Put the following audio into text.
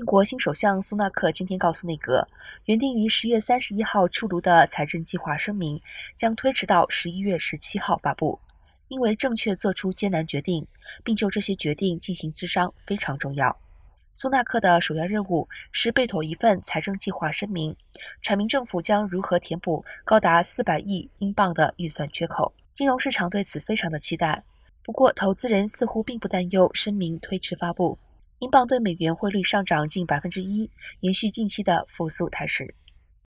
英国新首相苏纳克今天告诉内阁，原定于十月三十一号出炉的财政计划声明将推迟到十一月十七号发布，因为正确做出艰难决定，并就这些决定进行咨商非常重要。苏纳克的首要任务是备妥一份财政计划声明，阐明政府将如何填补高达四百亿英镑的预算缺口。金融市场对此非常的期待，不过投资人似乎并不担忧声明推迟发布。英镑对美元汇率上涨近百分之一，延续近期的复苏态势。